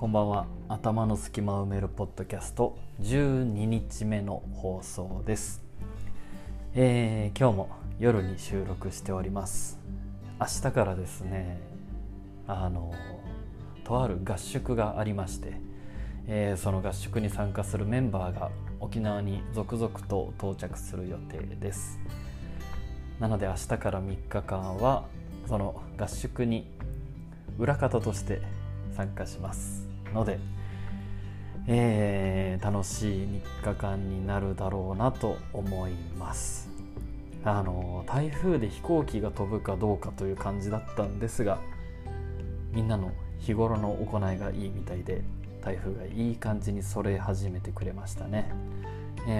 こんばんは。頭の隙間を埋めるポッドキャスト。12日目の放送です、えー、今日も夜に収録しております。明日からですねあのとある合宿がありまして、えー、その合宿に参加するメンバーが沖縄に続々と到着する予定です。なので明日から3日間はその合宿に裏方として参加します。ので、えー、楽しい3日間になるだろうなと思います。あの台風で飛行機が飛ぶかどうかという感じだったんですがみんなの日頃の行いがいいみたいで台風がいい感じにそれ始めてくれましたね。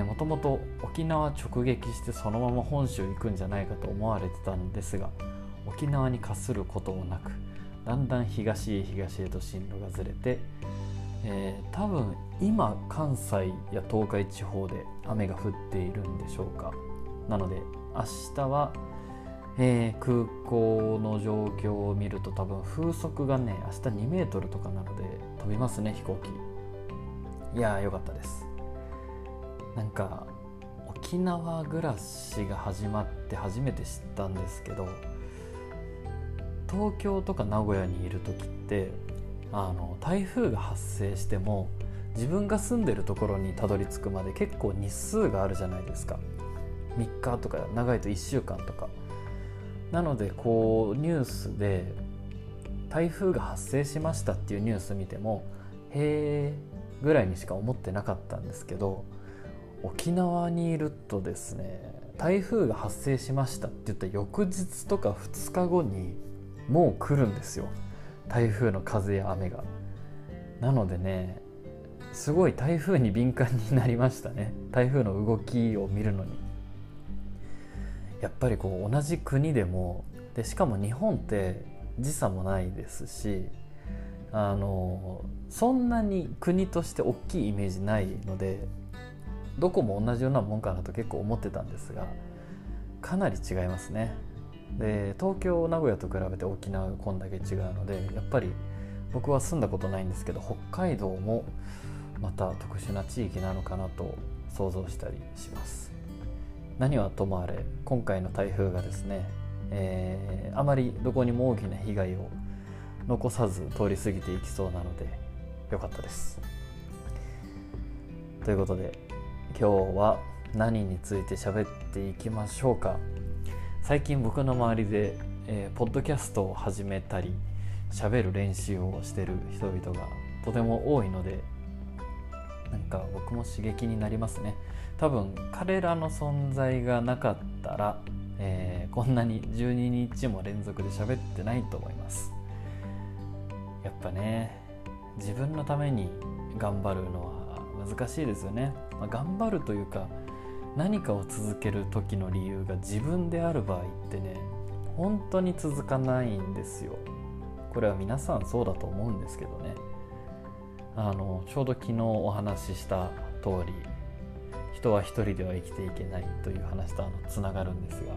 もともと沖縄直撃してそのまま本州行くんじゃないかと思われてたんですが沖縄にかすることもなくだんだん東へ東へと進路がずれて、えー、多分今関西や東海地方で雨が降っているんでしょうか。なので明日は、えー、空港の状況を見ると多分風速がね明日2メートルとかなので飛びますね飛行機。いやーよかったです。なんか沖縄暮らしが始まって初めて知ったんですけど東京とか名古屋にいる時ってあの台風が発生しても自分が住んでるところにたどり着くまで結構日数があるじゃないですか。3日とか長いと1週間とか。なのでこうニュースで台風が発生しましたっていうニュース見てもへえぐらいにしか思ってなかったんですけど沖縄にいるとですね台風が発生しましたって言った翌日とか2日後にもう来るんですよ。台風の風や雨が。なのでねすごい台風に敏感になりましたね。台風の動きを見るのに。やっぱりこう同じ国でもでしかも日本って時差もないですしあのそんなに国として大きいイメージないのでどこも同じようなもんかなと結構思ってたんですがかなり違いますね。で東京名古屋と比べて沖縄がこんだけ違うのでやっぱり僕は住んだことないんですけど北海道もまた特殊な地域なのかなと想像したりします。何はともあれ今回の台風がですね、えー、あまりどこにも大きな被害を残さず通り過ぎていきそうなのでよかったです。ということで今日は何について喋っていきましょうか。最近僕の周りで、えー、ポッドキャストを始めたり喋る練習をしてる人々がとても多いのでなんか僕も刺激になりますね。多分彼らの存在がなかったら、えー、こんなに12日も連続で喋ってないと思います。やっぱね自分のために頑張るのは難しいですよね、まあ、頑張るというか何かを続ける時の理由が自分である場合ってね本当に続かないんですよ。これは皆さんそうだと思うんですけどね。あのちょうど昨日お話しした通り人は一人では生きていけないという話とあのつながるんですが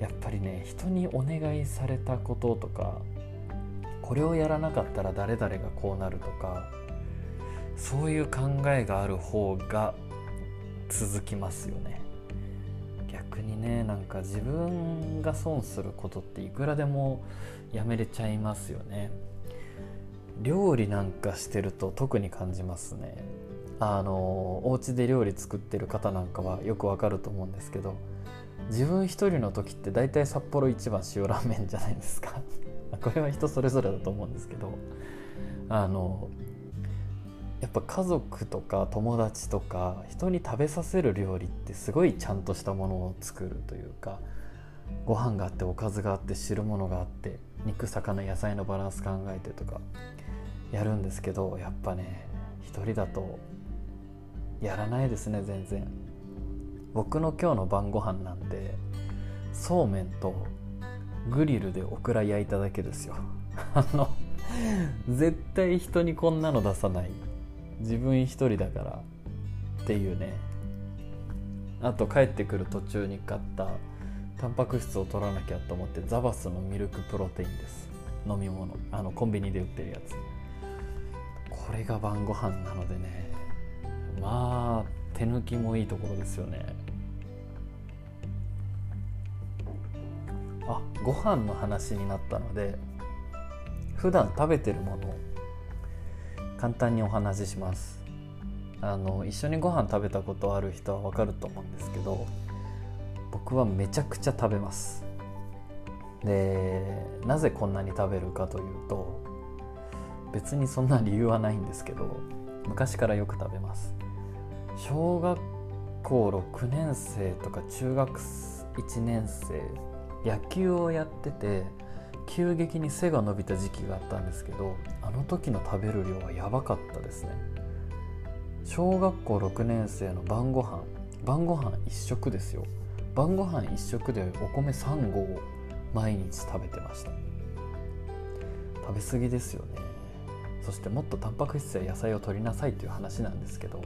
やっぱりね人にお願いされたこととかこれをやらなかったら誰々がこうなるとかそういう考えがある方が続きますよね。逆にねなんか自分が損することっていくらでもやめれちゃいますよね。料理なんかしてると特に感じますね。あのお家で料理作ってる方なんかはよくわかると思うんですけど自分一人の時って大体札幌一番塩ラーメンじゃないですか。これは人それぞれだと思うんですけどあのやっぱ家族とか友達とか人に食べさせる料理ってすごいちゃんとしたものを作るというかご飯があっておかずがあって汁物があって肉魚野菜のバランス考えてとかやるんですけどやっぱね一人だとやらないですね全然。僕の今日の晩ご飯なんでそうめんとグリルでオクラ焼いただけですよ。あの絶対人にこんなの出さない。自分一人だからっていうね。あと帰ってくる途中に買ったタンパク質を取らなきゃと思ってザバスのミルクプロテインです。飲み物。あのコンビニで売ってるやつ。これが晩ご飯なのでね。まあ手抜きもいいところですよね。あご飯の話になったので普段食べてるもの簡単にお話しします。あの一緒にご飯食べたことある人は分かると思うんですけど僕はめちゃくちゃ食べます。でなぜこんなに食べるかというと別にそんな理由はないんですけど昔からよく食べます。小学校6年生とか中学1年生野球をやってて急激に背が伸びた時期があったんですけどあの時の食べる量はやばかったですね。小学校6年生の晩ご飯晩ご飯一食ですよ。晩ご飯一食でお米3合を毎日食べてました。食べ過ぎですよね。そしてもっとタンパク質や野菜を取りなさいという話なんですけど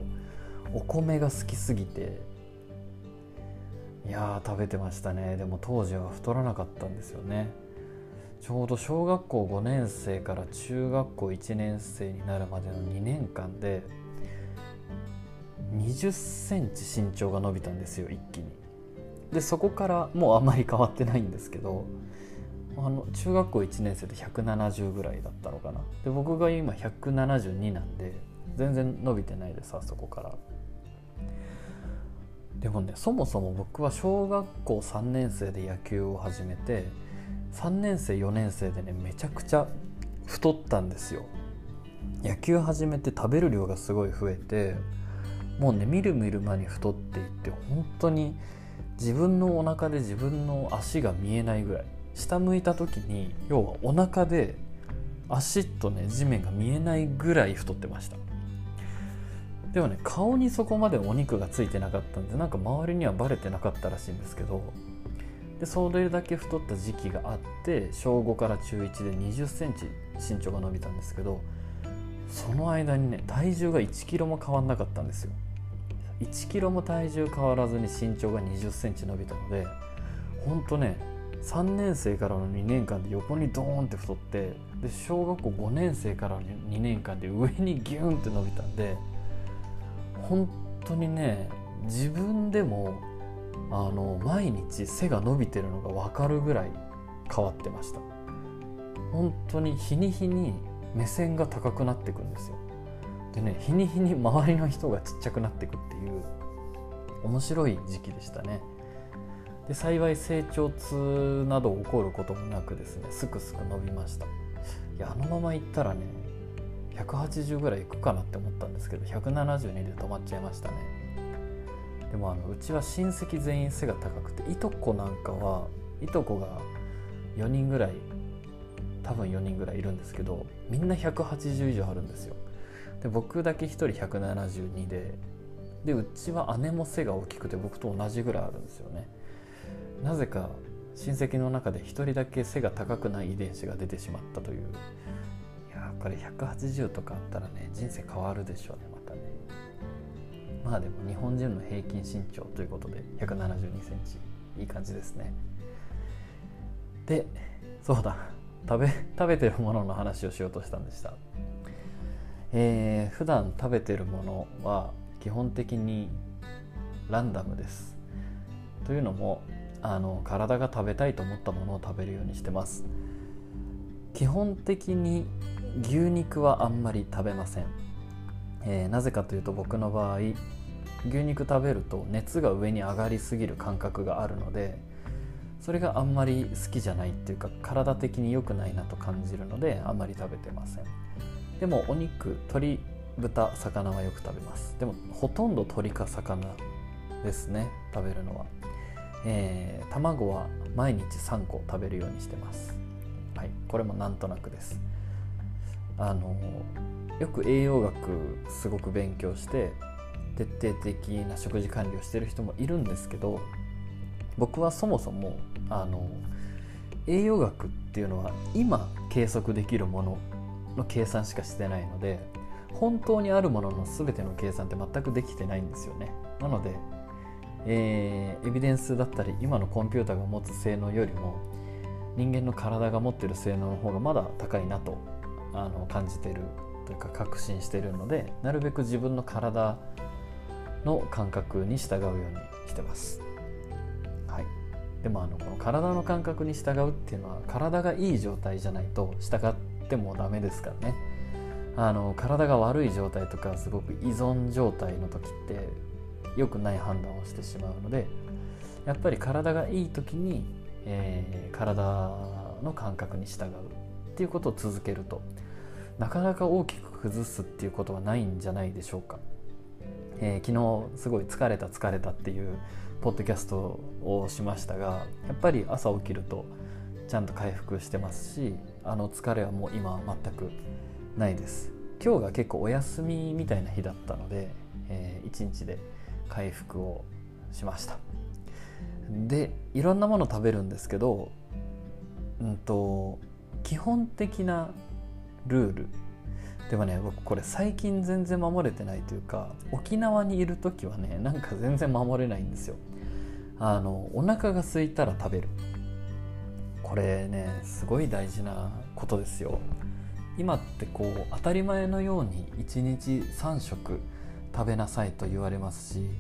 お米が好きすぎていや食べてましたね。でも当時は太らなかったんですよね。ちょうど小学校5年生から中学校1年生になるまでの2年間で20センチ身長が伸びたんですよ一気に。でそこからもうあんまり変わってないんですけどあの中学校1年生で170ぐらいだったのかな。で僕が今172なんで全然伸びてないですあそこから。でもねそもそも僕は小学校3年生で野球を始めて3年生4年生でねめちゃくちゃ太ったんですよ。野球始めて食べる量がすごい増えてもうねみるみる間に太っていって本当に自分のお腹で自分の足が見えないぐらい。下向いた時に要はお腹で足とね地面が見えないぐらい太ってました。でもね顔にそこまでお肉がついてなかったんでなんか周りにはバレてなかったらしいんですけどでそれだけ太った時期があって小5から中1で2 0センチ身長が伸びたんですけどその間にね体重が1キロも変わんなかったんですよ。1キロも体重変わらずに身長が2 0センチ伸びたのでほんとね3年生からの2年間で横にドーンって太ってで小学校5年生からの2年間で上にギューンって伸びたんで本当にね自分でもあの毎日背が伸びてるのが分かるぐらい変わってました。本当に日に日に目線が高くなっていくんですよ。でね日に日に周りの人がちっちゃくなっていくっていう面白い時期でしたね。で幸い成長痛など起こることもなくですねすくすく伸びました。いやあのままいったらね180ぐらいいくかなって思ったんですけど172で止まっちゃいましたね。でもあのうちは親戚全員背が高くていとこなんかはいとこが4人ぐらい多分4人ぐらいいるんですけどみんな180以上あるんですよ。で僕だけ1人172ででうちは姉も背が大きくて僕と同じぐらいあるんですよね。なぜか親戚の中で1人だけ背が高くない遺伝子が出てしまったという。いやこれ180とかあったらね人生変わるでしょうね。まあでも日本人の平均身長ということで1 7 2センチ。いい感じですね。でそうだ。食べ食べてるものの話をしようとしたんでした。えー、普段食べてるものは基本的にランダムです。というのもあの体が食べたいと思ったものを食べるようにしてます。基本的に牛肉はあんまり食べません、えー、なぜかというと僕の場合牛肉食べると熱が上に上がりすぎる感覚があるのでそれがあんまり好きじゃないっていうか体的に良くないなと感じるのであんまり食べてません。でもお肉鶏豚魚はよく食べます。でもほとんど鶏か魚ですね食べるのは、えー、卵は毎日3個食べるようにしてます。はいこれもなんとなくです。あのよく栄養学すごく勉強して徹底的な食事管理をしてる人もいるんですけど僕はそもそもあの栄養学っていうのは今計測できるものの計算しかしてないので本当にあるものの全ての計算って全くできてないんですよね。なので、えー、エビデンスだったり今のコンピューターが持つ性能よりも人間の体が持ってる性能の方がまだ高いなとあの感じてるというか確信してるのでなるべく自分の体の感覚に従うようにしてます。はい、でもあのこの体の感覚に従うっていうのは体がいい状態じゃないと従ってもダメですからね。あの体が悪い状態とかすごく依存状態の時って良くない判断をしてしまうのでやっぱり体がいい時に、えー、体の感覚に従うっていうことを続けるとなかなか大きく崩すっていうことはないんじゃないでしょうか。えー、昨日すごい疲れた疲れたっていうポッドキャストをしましたがやっぱり朝起きるとちゃんと回復してますしあの疲れはもう今は全くないです今日が結構お休みみたいな日だったので、えー、1日で回復をしましたでいろんなもの食べるんですけどうんと基本的なルール。でもね僕これ最近全然守れてないというか沖縄にいる時はねなんか全然守れないんですよ。あのお腹が空いたら食べる。これねすごい大事なことですよ。今ってこう当たり前のように1日3食食べなさいと言われますし、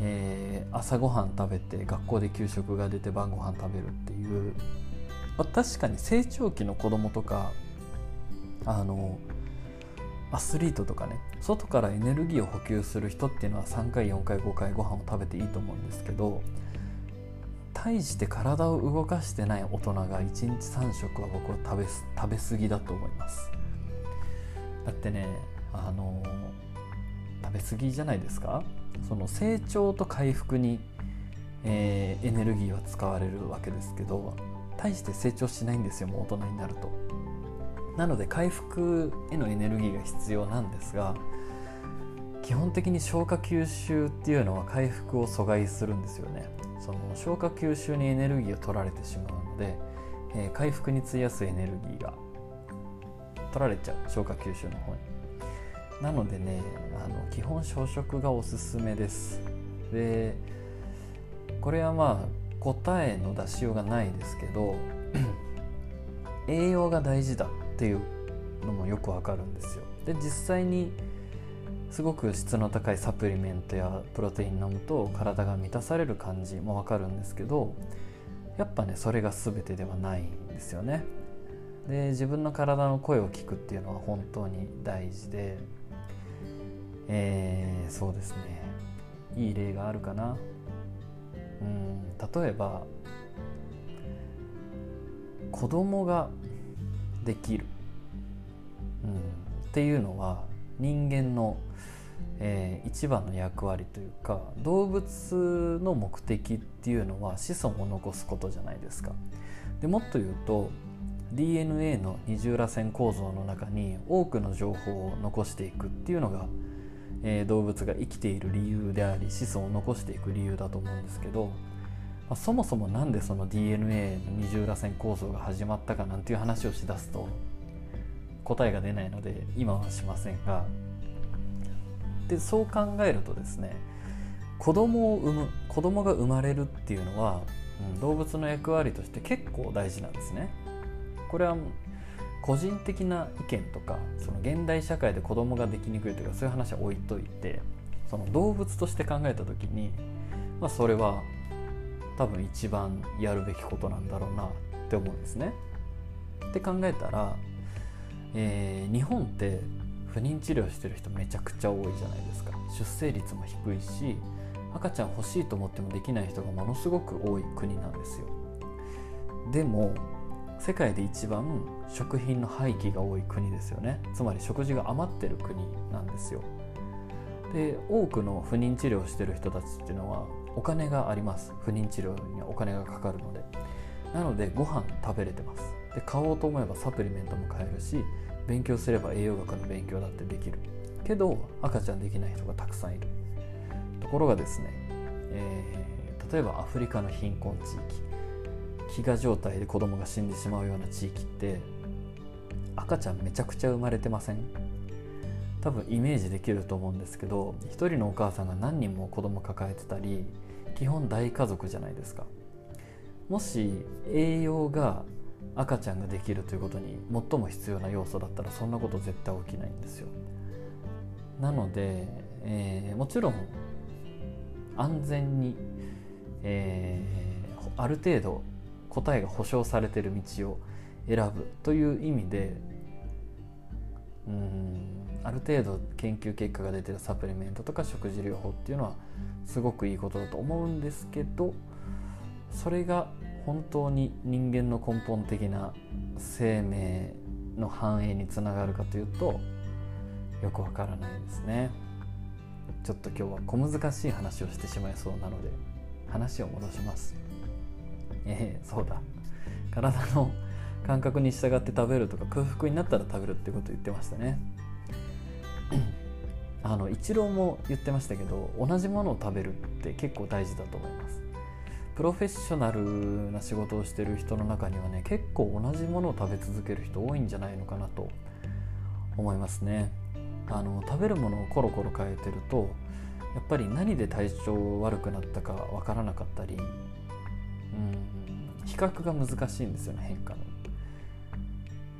えー、朝ごはん食べて学校で給食が出て晩ご飯食べるっていう、まあ、確かに成長期の子供とかあのアスリートとかね外からエネルギーを補給する人っていうのは3回4回5回ご飯を食べていいと思うんですけど対して体を動かしてない大人が1日3食は僕は食べ食べ過ぎだと思います。だってねあの食べ過ぎじゃないですか？その成長と回復に、えー、エネルギーは使われるわけですけど大して成長しないんですよもう大人になると。なので回復へのエネルギーが必要なんですが基本的に消化吸収っていうのは回復を阻害するんですよね。その消化吸収にエネルギーを取られてしまうので、えー、回復に費やすエネルギーが取られちゃう消化吸収の方に。なのでねあの基本小食がおすすめです。でこれはまあ答えの出しようがないですけど 栄養が大事だ。っていうのもよくわかるんですよ。で実際にすごく質の高いサプリメントやプロテイン飲むと体が満たされる感じもわかるんですけどやっぱねそれが全てではないんですよね。で自分の体の声を聞くっていうのは本当に大事でえー、そうですね。いい例があるかな。うん例えば子供ができる、うん、っていうのは人間の、えー、一番の役割というか動物の目的っていうのは子孫を残すことじゃないですか。でもっと言うと DNA の二重らせん構造の中に多くの情報を残していくっていうのが、えー、動物が生きている理由であり子孫を残していく理由だと思うんですけど、まあ、そもそも何でその DNA の二重らせん構造が始まったかなんていう話をしだすと答えが出ないので今はしませんがでそう考えるとですね子供を産む子供が生まれるっていうのは、うん、動物の役割として結構大事なんですね。これは個人的な意見とかその現代社会で子供ができにくいというかそういう話は置いといてその動物として考えた時に、まあ、それは多分一番やるべきことなんだろうなって思うんですね。って考えたら、えー、日本って不妊治療してる人めちゃくちゃ多いじゃないですか。出生率も低いし赤ちゃん欲しいと思ってもできない人がものすごく多い国なんですよ。でも世界で一番食品の廃棄が多い国ですよね。つまり食事が余ってる国なんですよ。で多くの不妊治療してる人たちっていうのはお金があります。不妊治療にはお金がかかるので。なのでご飯食べれてます。で買おうと思えばサプリメントも買えるし勉強すれば栄養学の勉強だってできる。けど赤ちゃんできない人がたくさんいる。ところがですね、えー、例えばアフリカの貧困地域。飢餓状態で子供が死んでしまうような地域って赤ちゃんめちゃくちゃ生まれてません？多分イメージできると思うんですけど一人のお母さんが何人も子供抱えてたり基本大家族じゃないですか。もし栄養が赤ちゃんができるということに最も必要な要素だったらそんなこと絶対起きないんですよ。なので、えー、もちろん安全に、えー、ある程度答えが保証されてる道を選ぶという意味でうんある程度研究結果が出てるサプリメントとか食事療法っていうのはすごくいいことだと思うんですけどそれが本当に人間の根本的な生命の繁栄につながるかというとよくわからないですね。ちょっと今日は小難しい話をしてしまいそうなので話を戻します。えー、そうだ。体の感覚に従って食べるとか空腹になったら食べるってこと言ってましたね。あのイチローも言ってましたけど同じものを食べるって結構大事だと思います。プロフェッショナルな仕事をしてる人の中にはね結構同じものを食べ続ける人多いんじゃないのかなと思いますね。あの食べるものをコロコロ変えてるとやっぱり何で体調悪くなったかわからなかったりうん比較が難しいんですよね変化の。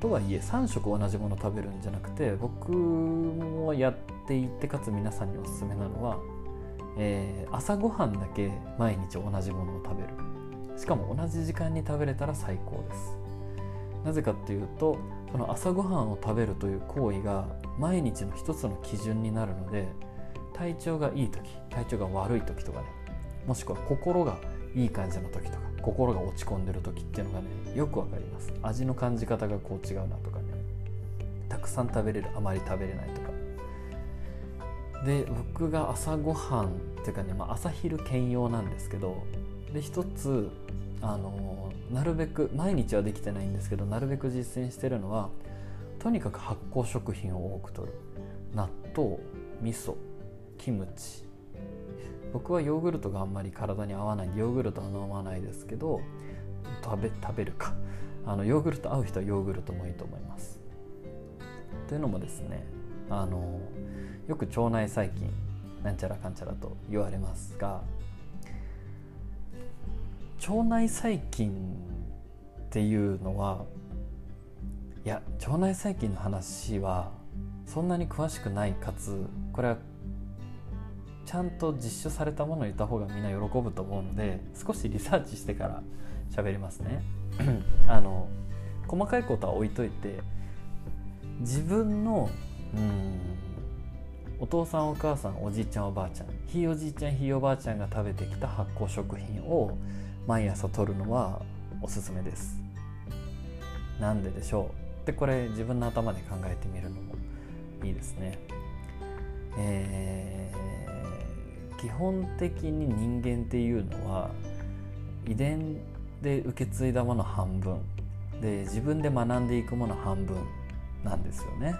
とはいえ3食同じもの食べるんじゃなくて僕もやっていてかつ皆さんにおすすめなのは、えー、朝ごはんだけ毎日同じものを食べる。しかも同じ時間に食べれたら最高です。なぜかっていうとその朝ごはんを食べるという行為が毎日の一つの基準になるので体調がいい時体調が悪い時とかねもしくは心がいい感じの時とか心が落ち込んでる時っていうのがねよくわかります。味の感じ方がこう違うなとかね。たくさん食べれるあまり食べれないとか。で僕が朝ごはんっていうかね、まあ、朝昼兼用なんですけどで一つあのなるべく毎日はできてないんですけどなるべく実践してるのはとにかく発酵食品を多く摂る。納豆味噌キムチ僕はヨーグルトがあんまり体に合わない。ヨーグルトは飲まないですけど食べ食べるか。あのヨーグルト合う人はヨーグルトもいいと思います。というのもですねあのよく腸内細菌なんちゃらかんちゃらと言われますが腸内細菌っていうのはいや腸内細菌の話はそんなに詳しくないかつこれはちゃんと実証されたものを言った方がみんな喜ぶと思うので少しリサーチしてから喋りますね。あの細かいことは置いといて自分のうんお父さんお母さんおじいちゃんおばあちゃんひいおじいちゃんひいおばあちゃんが食べてきた発酵食品を毎朝摂るのはおすすめです。なんででしょう？でこれ自分の頭で考えてみるのもいいですね。えー、基本的に人間っていうのは遺伝で受け継いだもの半分で自分で学んでいくもの半分なんですよね。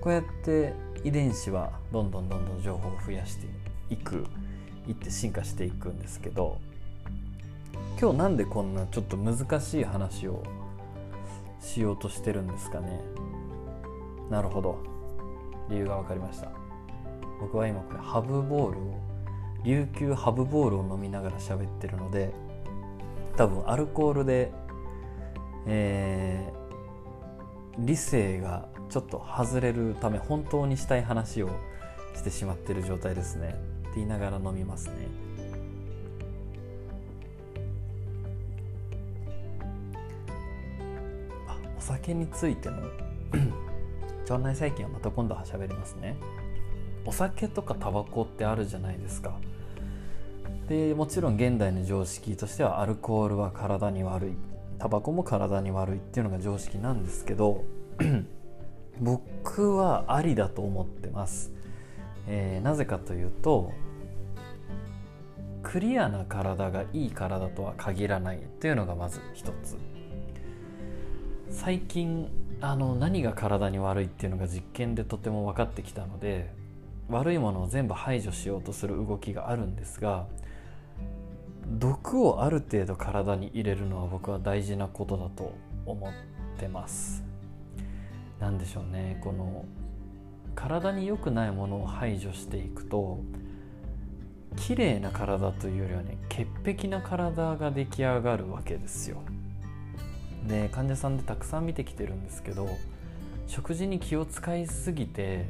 こうやって遺伝子はどんどんどんどん情報を増やしていくいって進化していくんですけど今日なんでこんなちょっと難しい話をしようとしてるんですかね。なるほど。理由が分かりました。僕は今これハブボールを琉球ハブボールを飲みながら喋ってるので多分アルコールで、えー、理性がちょっと外れるため本当にしたい話をしてしまってる状態ですね。って言いながら飲みますね。あお酒についての腸内細菌はまた今度は喋りますね。お酒とかタバコってあるじゃないですかでもちろん現代の常識としてはアルコールは体に悪いタバコも体に悪いっていうのが常識なんですけど 僕はありだと思ってます、えー、なぜかというとクリアな体がいい体とは限らないっていうのがまず一つ。最近あの何が体に悪いっていうのが実験でとても分かってきたので悪いものを全部排除しようとする動きがあるんですが毒をある程度体に入れるのは僕は大事なことだと思ってます。何でしょうね。この体に良くないものを排除していくと綺麗な体というよりはね潔癖な体が出来上がるわけですよ。で患者さんでたくさん見てきてるんですけど食事に気を使いすぎて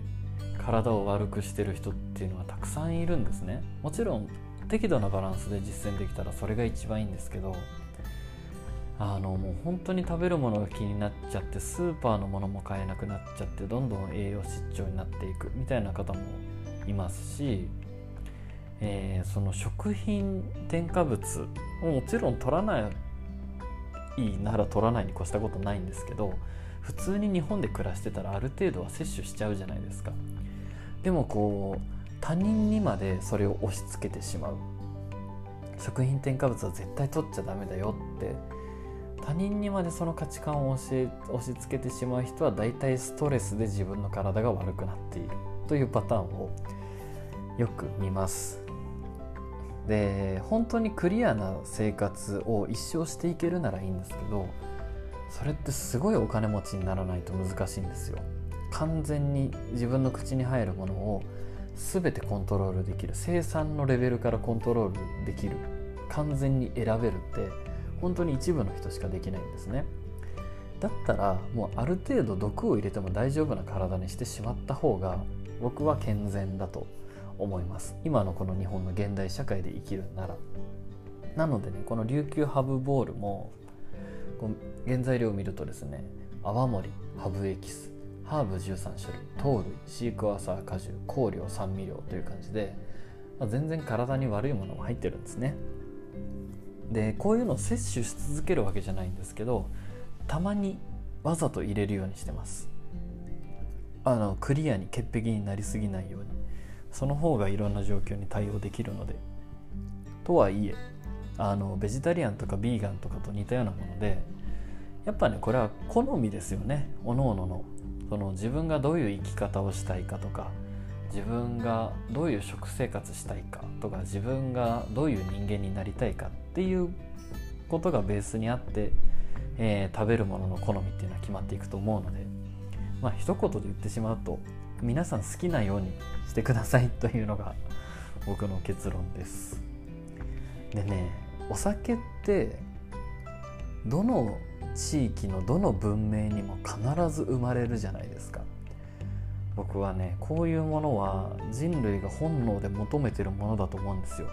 体を悪くしてる人っていうのはたくさんいるんですね。もちろん適度なバランスで実践できたらそれが一番いいんですけどあのもう本当に食べるものが気になっちゃってスーパーのものも買えなくなっちゃってどんどん栄養失調になっていくみたいな方もいますし、えー、その食品添加物もちろん取らないなら取らないに越したことないんですけど普通に日本で暮らしてたらある程度は摂取しちゃうじゃないですか。でもこう他人にまでそれを押し付けてしまう。食品添加物は絶対取っちゃダメだよって。他人にまでその価値観を押し押し付けてしまう人は大体ストレスで自分の体が悪くなっている。というパターンをよく見ます。で本当にクリアな生活を一生していけるならいいんですけどそれってすごいお金持ちにならないと難しいんですよ。完全に自分の口に入るものを全てコントロールできる。生産のレベルからコントロールできる。完全に選べるって本当に一部の人しかできないんですね。だったらもうある程度毒を入れても大丈夫な体にしてしまった方が僕は健全だと思います。今のこの日本の現代社会で生きるなら。なのでねこの琉球ハブボールも原材料を見るとですね泡盛ハブエキス。ハーブ13種類糖類シークワーサー果汁香料酸味料という感じで、まあ、全然体に悪いものも入ってるんですね。でこういうのを摂取し続けるわけじゃないんですけどたまにわざと入れるようにしてます。あのクリアに潔癖になりすぎないように。その方がいろんな状況に対応できるので。とはいえあのベジタリアンとかビーガンとかと似たようなものでやっぱねこれは好みですよね。おのおのの。その自分がどういう生き方をしたいかとか自分がどういう食生活したいかとか自分がどういう人間になりたいかっていうことがベースにあって、えー、食べるものの好みっていうのは決まっていくと思うのでまあ一言で言ってしまうと皆さん好きなようにしてくださいというのが僕の結論です。でねお酒ってどの地域のどの文明にも必ず生まれるじゃないですか。僕はねこういうものは人類が本能で求めてるものだと思うんですよ。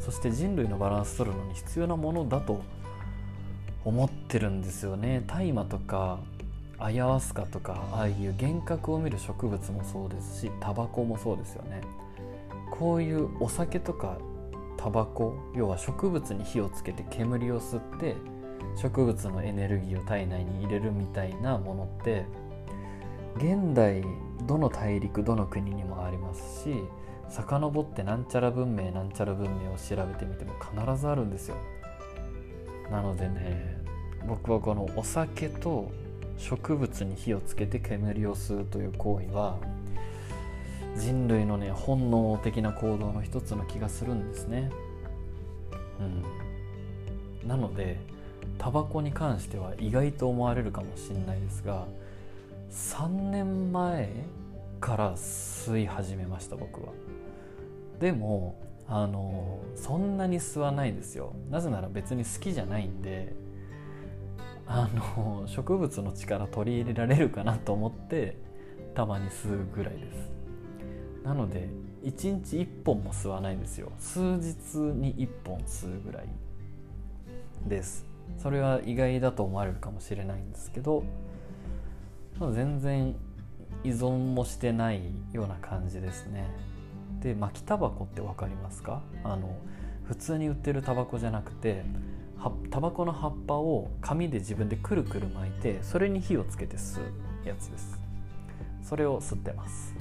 そして人類のバランス取るのに必要なものだと思ってるんですよね。大麻とかアヤワスカとかああいう幻覚を見る植物もそうですしタバコもそうですよね。こういうお酒とかタバコ要は植物に火をつけて煙を吸って植物のエネルギーを体内に入れるみたいなものって現代どの大陸どの国にもありますし遡ってなんちゃら文明なんちゃら文明を調べてみても必ずあるんですよ。なのでね僕はこのお酒と植物に火をつけて煙を吸うという行為は人類のね本能的な行動の一つの気がするんですね。うん。なのでタバコに関しては意外と思われるかもしれないですが3年前から吸い始めました僕は。でもあのそんなに吸わないですよ。なぜなら別に好きじゃないんであの植物の力取り入れられるかなと思ってたまに吸うぐらいです。なので1日1本も吸わないんですよ。数日に1本吸うぐらいです。それは意外だと思われるかもしれないんですけど全然依存もしてないような感じですね。で巻きタバコって分かりますか？あの普通に売ってるタバコじゃなくてタバコの葉っぱを紙で自分でくるくる巻いてそれに火をつけて吸うやつです。それを吸ってます。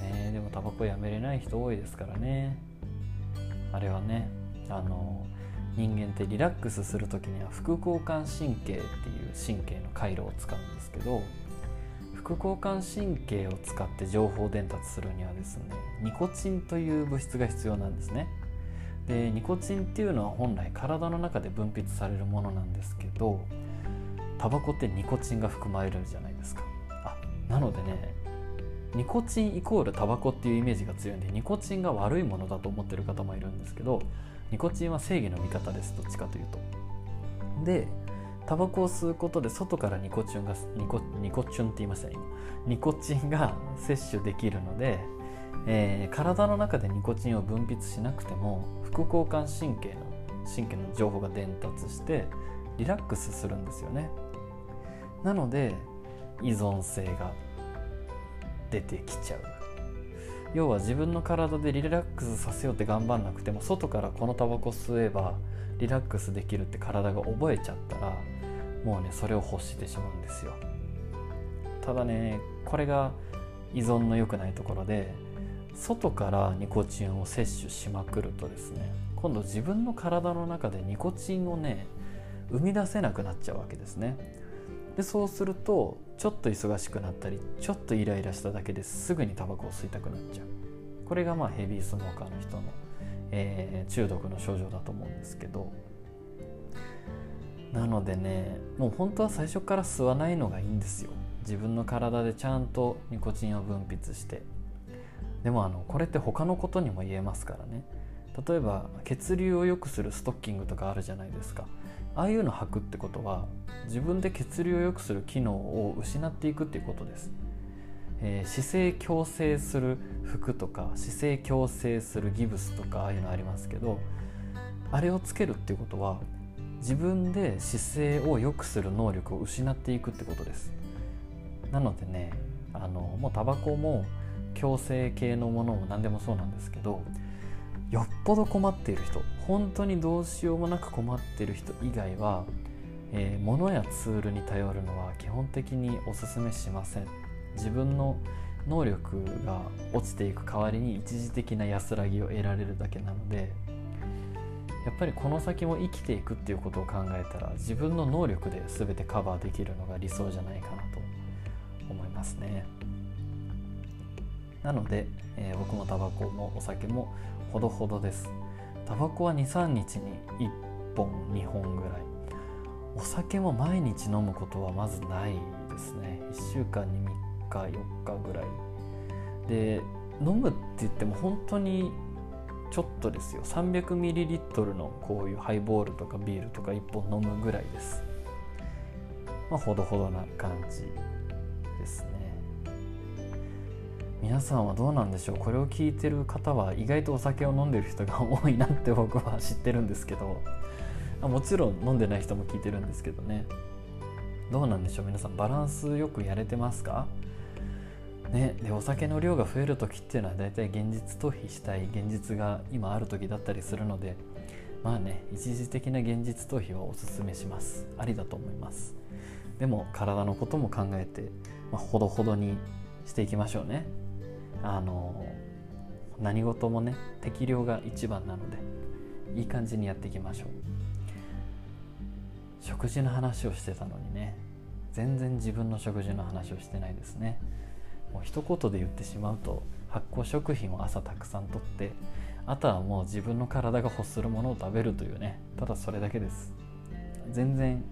ねでもタバコやめれない人多いですからね。あれはねあの人間ってリラックスする時には副交感神経っていう神経の回路を使うんですけど副交感神経を使って情報伝達するにはですねニコチンという物質が必要なんですね。でニコチンっていうのは本来体の中で分泌されるものなんですけどタバコってニコチンが含まれるじゃないですか。あなのでねニコチンイコールタバコっていうイメージが強いんでニコチンが悪いものだと思ってる方もいるんですけどニコチンは正義の味方です。どっちかというと。でタバコを吸うことで外からニコチュンがニコニコチュンって言いましたねニコチンが摂取できるので、えー、体の中でニコチンを分泌しなくても副交感神経の神経の情報が伝達してリラックスするんですよね。なので依存性が出てきちゃう。要は自分の体でリラックスさせようって頑張んなくても外からこのタバコ吸えばリラックスできるって体が覚えちゃったらもうねそれを欲してしまうんですよ。ただねこれが依存の良くないところで外からニコチンを摂取しまくるとですね今度自分の体の中でニコチンをね生み出せなくなっちゃうわけですね。でそうするとちょっと忙しくなったりちょっとイライラしただけですぐにタバコを吸いたくなっちゃう。これがまあヘビースモーカーの人の、えー、中毒の症状だと思うんですけど。なのでねもう本当は最初から吸わないのがいいんですよ。自分の体でちゃんとニコチンを分泌して。でもあのこれって他のことにも言えますからね。例えば血流を良くするストッキングとかあるじゃないですか。ああいうの履くってことは自分で血流を良くする機能を失っていくっていうことです、えー、姿勢矯正する服とか姿勢矯正するギブスとかああいうのありますけどあれをつけるっていうことは自分で姿勢を良くする能力を失っていくってことです。なのでねあのもうタバコも矯正系のものも何でもそうなんですけどよっぽど困っている人本当にどうしようもなく困ってる人以外は、えー、物やツールに頼るのは基本的におすすめしません。自分の能力が落ちていく代わりに一時的な安らぎを得られるだけなのでやっぱりこの先も生きていくっていうことを考えたら自分の能力で全てカバーできるのが理想じゃないかなと思いますね。なので、えー、僕もタバコもお酒もほどほどです。タバコは23日に1本2本ぐらい。お酒も毎日飲むことはまずないですね。1週間に3日4日ぐらい。で飲むって言っても本当にちょっとですよ。300ml のこういうハイボールとかビールとか1本飲むぐらいです。まあほどほどな感じですね。皆さんはどうなんでしょう？これを聞いてる方は意外とお酒を飲んでる人が多いなって僕は知ってるんですけど。もちろん飲んでない人も聞いてるんですけどね。どうなんでしょう？皆さんバランスよくやれてますか？ね、でお酒の量が増える時っていうのは大体現実逃避したい現実が今ある時だったりするのでまあね一時的な現実逃避はおすすめします。ありだと思います。でも体のことも考えて、まあ、ほどほどにしていきましょうね。あの何事もね適量が一番なのでいい感じにやっていきましょう。食事の話をしてたのにね全然自分の食事の話をしてないですね。もう一言で言ってしまうと発酵食品を朝たくさんとってあとはもう自分の体が欲するものを食べるというねただそれだけです。全然、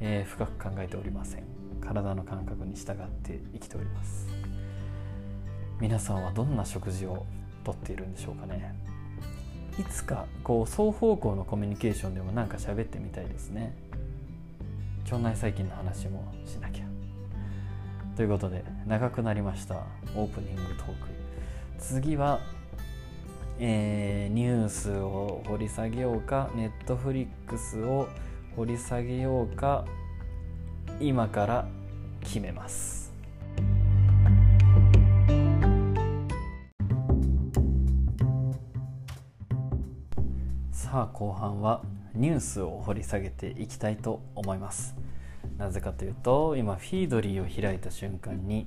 えー、深く考えておりません。体の感覚に従って生きております。皆さんはどんな食事をとっているんでしょうかね。いつかこう双方向のコミュニケーションでもなんか喋ってみたいですね。腸内細菌の話もしなきゃ。ということで長くなりました。オープニングトーク。次は、えー、ニュースを掘り下げようかネットフリックスを掘り下げようか今から決めます。さあ後半はニュースを掘り下げていきたいと思います。なぜかというと今フィードリーを開いた瞬間に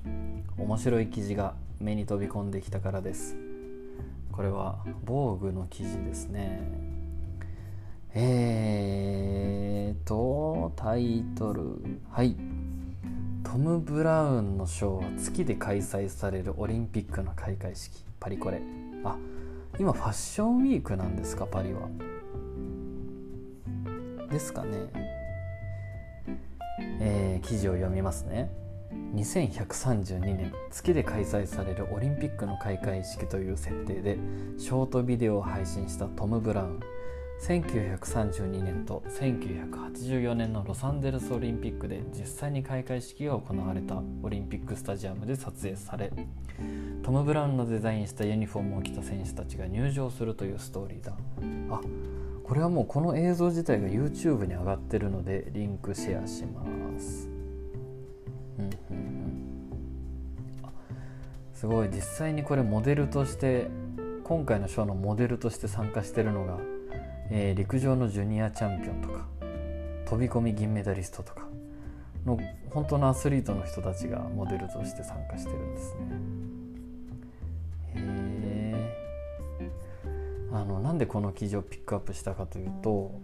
面白い記事が目に飛び込んできたからです。これは防具の記事ですね。えーとタイトル。はい。トム・ブラウンのショーは月で開催されるオリンピックの開会式。パリコレ。あ今ファッションウィークなんですかパリは。ですかね。えー、記事を読みますね。2132年月で開催されるオリンピックの開会式という設定でショートビデオを配信したトム・ブラウン。1932年と1984年のロサンゼルスオリンピックで実際に開会式が行われたオリンピックスタジアムで撮影されトム・ブラウンのデザインしたユニフォームを着た選手たちが入場するというストーリーだ。あこれはもうこの映像自体が YouTube に上がってるのでリンクシェアします。うんうんうん。すごい。実際にこれモデルとして今回のショーのモデルとして参加してるのがえー、陸上のジュニアチャンピオンとか飛び込み銀メダリストとかの本当のアスリートの人たちがモデルとして参加してるんですね。へえあのなんでこの記事をピックアップしたかというと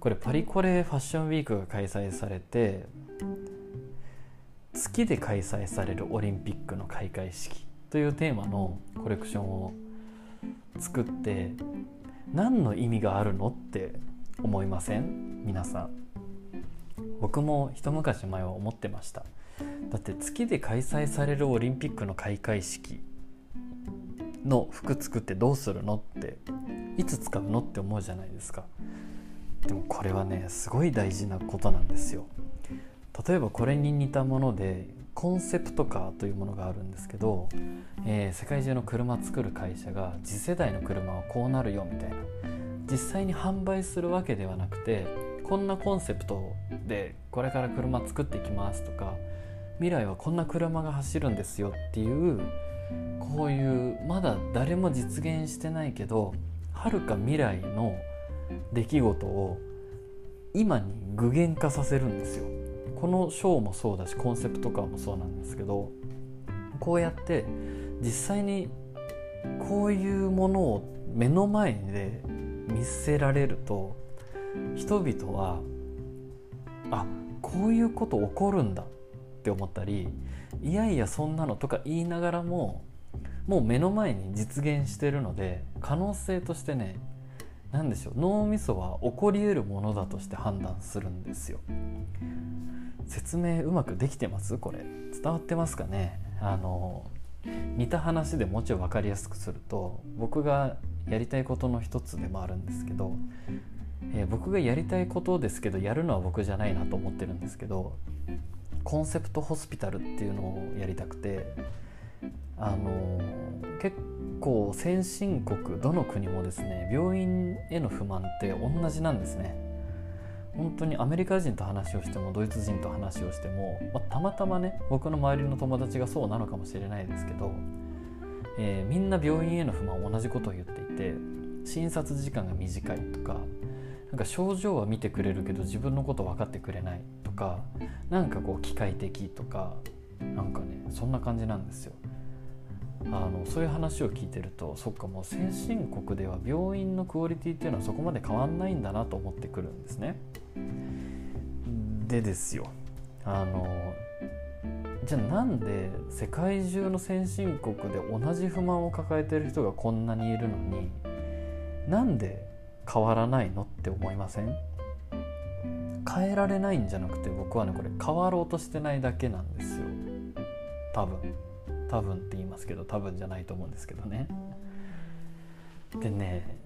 これパリコレファッションウィークが開催されて月で開催されるオリンピックの開会式というテーマのコレクションを作って何の意味があるのって思いません？皆さん。僕も一昔前は思ってました。だって月で開催されるオリンピックの開会式の服作ってどうするのっていつ使うのって思うじゃないですか。でもこれはねすごい大事なことなんですよ。例えばこれに似たものでコンセプトカーというものがあるんですけど、えー、世界中の車作る会社が次世代の車はこうなるよみたいな。実際に販売するわけではなくてこんなコンセプトでこれから車作っていきますとか未来はこんな車が走るんですよっていうこういうまだ誰も実現してないけどはるか未来の出来事を今に具現化させるんですよ。このショーもそうだしコンセプトカーもそうなんですけどこうやって実際にこういうものを目の前で見せられると人々はあこういうこと起こるんだって思ったりいやいやそんなのとか言いながらももう目の前に実現してるので可能性としてね何でしょう脳みそは起こり得るものだとして判断するんですよ。説明うまくできてます？これ。伝わってますかね？あの似た話でもちょい分かりやすくすると僕がやりたいことの一つでもあるんですけど、えー、僕がやりたいことですけどやるのは僕じゃないなと思ってるんですけどコンセプトホスピタルっていうのをやりたくてあの結構先進国どの国もですね病院への不満って同じなんですね。本当にアメリカ人と話をしてもドイツ人と話をしても、まあ、たまたまね僕の周りの友達がそうなのかもしれないですけど、えー、みんな病院への不満同じことを言っていて診察時間が短いとかなんか症状は見てくれるけど自分のこと分かってくれないとかなんかこう機械的とかなんかねそんな感じなんですよ。あのそういう話を聞いてるとそっかもう先進国では病院のクオリティっていうのはそこまで変わんないんだなと思ってくるんですね。でですよあのじゃあなんで世界中の先進国で同じ不満を抱えてる人がこんなにいるのになんで変わらないのって思いません？変えられないんじゃなくて僕はねこれ変わろうとしてないだけなんですよ。多分。多分って言いますけど多分じゃないと思うんですけどね。でね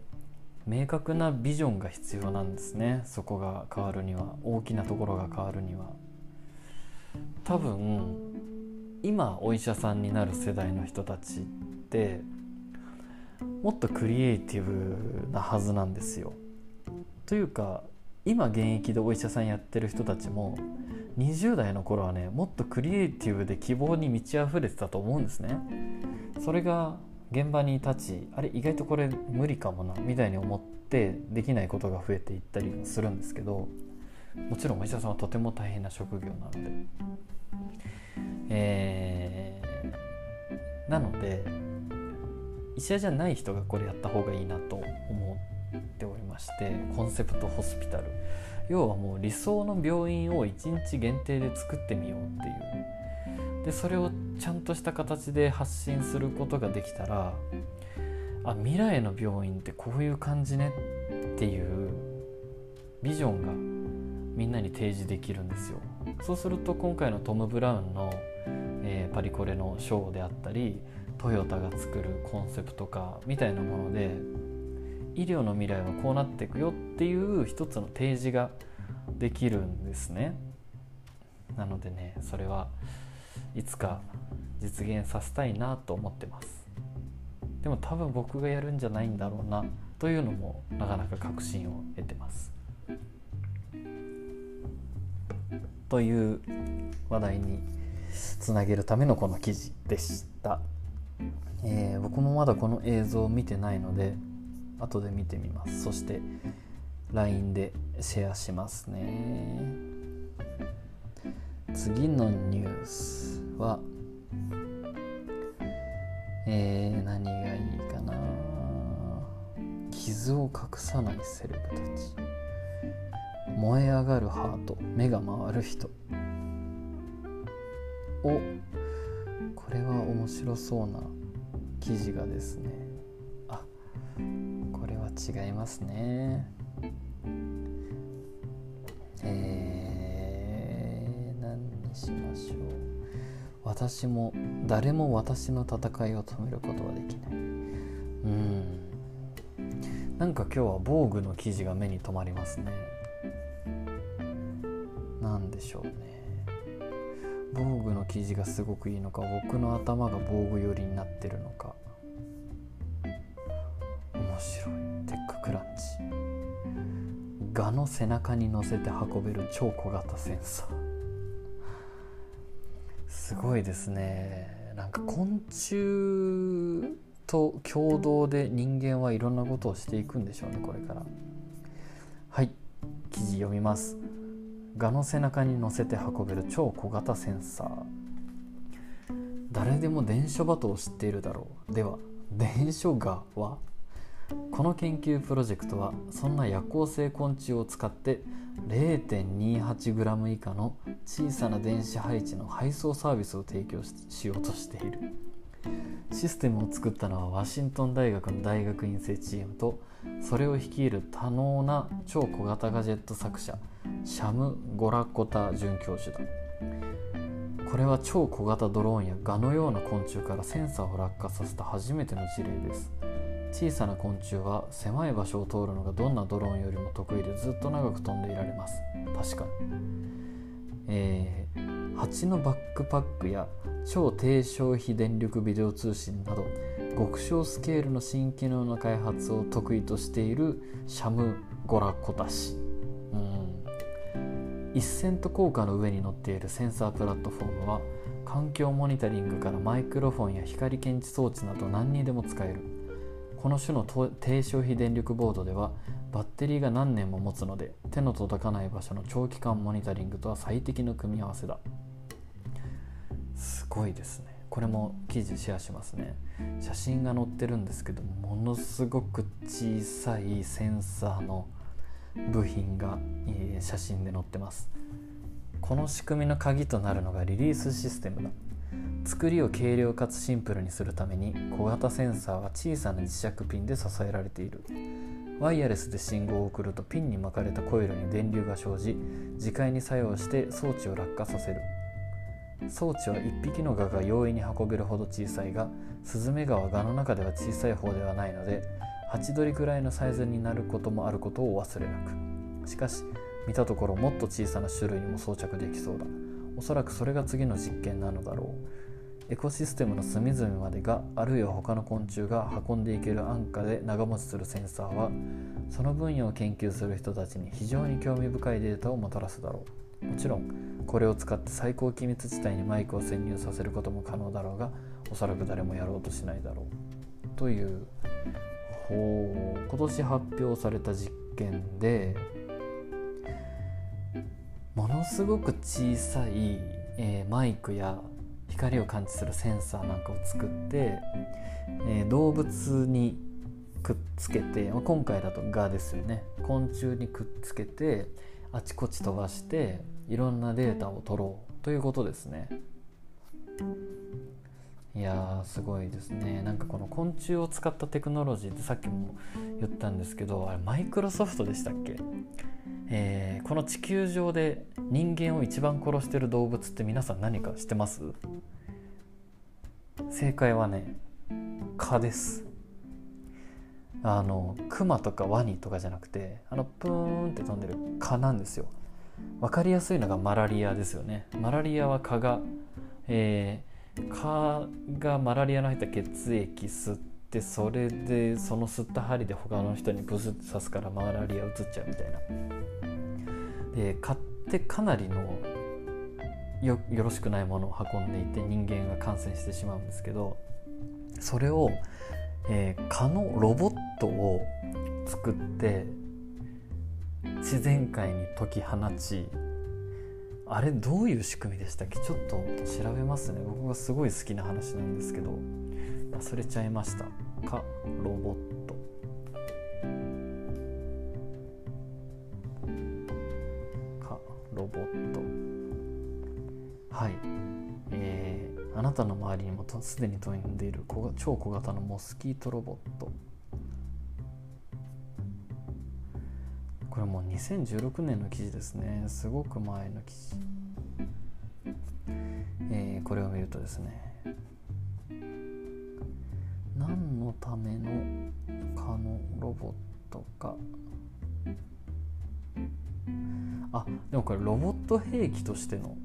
明確なビジョンが必要なんですね。そこが変わるには。大きなところが変わるには。多分今お医者さんになる世代の人たちってもっとクリエイティブなはずなんですよ。というか今現役でお医者さんやってる人たちも20代の頃はねもっとクリエイティブで希望に満ち溢れてたと思うんですね。それが現場に立ちあれ意外とこれ無理かもなみたいに思ってできないことが増えていったりもするんですけどもちろんお医者さんはとても大変な職業なので、えー、なので医者じゃない人がこれやった方がいいなと思っておりましてコンセプトホスピタル。要はもう理想の病院を1日限定で作ってみようっていう。でそれをちゃんとした形で発信することができたらあ未来の病院ってこういう感じねっていうビジョンがみんなに提示できるんですよ。そうすると今回のトム・ブラウンの、えー、パリコレのショーであったりトヨタが作るコンセプトカーみたいなもので医療の未来はこうなっていくよっていう一つの提示ができるんですね。なのでねそれはいつか実現させたいなと思ってます。でも多分僕がやるんじゃないんだろうなというのもなかなか確信を得てます。という話題につなげるためのこの記事でした、えー、僕もまだこの映像を見てないので後で見てみます。そして LINE でシェアしますね。次のニュースはえー、何がいいかな。傷を隠さないセレブたち。燃え上がるハート。目が回る人。おこれは面白そうな記事がですね。あこれは違いますね。えー、何にしましょう。私も誰も私の戦いを止めることはできない。うん。なんか今日は防具の記事が目に留まりますね。何でしょうね。防具の生地がすごくいいのか僕の頭が防具寄りになってるのか。面白い。テッククランチ。蛾の背中に乗せて運べる超小型センサー。すごいですね。なんか昆虫と共同で人間はいろんなことをしていくんでしょうねこれから。はい。記事読みます。蛾の背中に乗せて運べる超小型センサー。誰でも伝書バトを知っているだろう。では伝書蛾はこの研究プロジェクトはそんな夜行性昆虫を使って 0.28g 以下の小さな電子配置の配送サービスを提供しようとしている。システムを作ったのはワシントン大学の大学院生チームとそれを率いる多能な超小型ガジェット作者シャム・ゴラコタ准教授だ。これは超小型ドローンやガのような昆虫からセンサーを落下させた初めての事例です。小さな昆虫は狭い場所を通るのがどんなドローンよりも得意でずっと長く飛んでいられます。確かに。えー、蜂のバックパックや超低消費電力ビデオ通信など極小スケールの新機能の開発を得意としているシャム・ゴラコタ氏1セント効果の上に乗っているセンサープラットフォームは環境モニタリングからマイクロフォンや光検知装置など何にでも使える。この種の低消費電力ボードではバッテリーが何年も持つので手の届かない場所の長期間モニタリングとは最適の組み合わせだ。すごいですね。これも記事シェアしますね。写真が載ってるんですけどものすごく小さいセンサーの部品が、え写真で載ってます。この仕組みの鍵となるのがリリースシステムだ。作りを軽量かつシンプルにするために小型センサーは小さな磁石ピンで支えられている。ワイヤレスで信号を送るとピンに巻かれたコイルに電流が生じ磁界に作用して装置を落下させる。装置は1匹の蛾が容易に運べるほど小さいがスズメガは蛾の中では小さい方ではないのでハチドリくらいのサイズになることもあることを忘れなく。しかし見たところもっと小さな種類にも装着できそうだ。おそらくそれが次の実験なのだろう。エコシステムの隅々までがあるいは他の昆虫が運んでいける安価で長持ちするセンサーはその分野を研究する人たちに非常に興味深いデータをもたらすだろう。もちろんこれを使って最高機密地帯にマイクを潜入させることも可能だろうがおそらく誰もやろうとしないだろうというほう今年発表された実験でものすごく小さい、えー、マイクや光を感知するセンサーなんかを作って、えー、動物にくっつけて、まあ、今回だと蛾ですよね。昆虫にくっつけてあちこち飛ばしていろんなデータを取ろうということですね。いやーすごいですね。なんかこの昆虫を使ったテクノロジーってさっきも言ったんですけどあれマイクロソフトでしたっけ、えー、この地球上で人間を一番殺してる動物って皆さん何か知ってます？正解はね蚊です。あのクマとかワニとかじゃなくてあのプーンって飛んでる蚊なんですよ。分かりやすいのがマラリアですよね。マラリアは蚊が、えー、蚊がマラリアの入った血液吸ってそれでその吸った針で他の人にブスッと刺すからマラリアうつっちゃうみたいな。で蚊ってかなりのよよろしくないものを運んでいて人間が感染してしまうんですけどそれを、えー、蚊のロボットを作って自然界に解き放ちあれどういう仕組みでしたっけ？ちょっと調べますね。僕がすごい好きな話なんですけど。忘れちゃいました。かロボット。かロボット。はい。えー、あなたの周りにもすでに飛んでいる超小型のモスキートロボット。これもう2016年の記事ですね。すごく前の記事、えー、これを見るとですね。何のための蚊のロボットか。あでもこれロボット兵器としての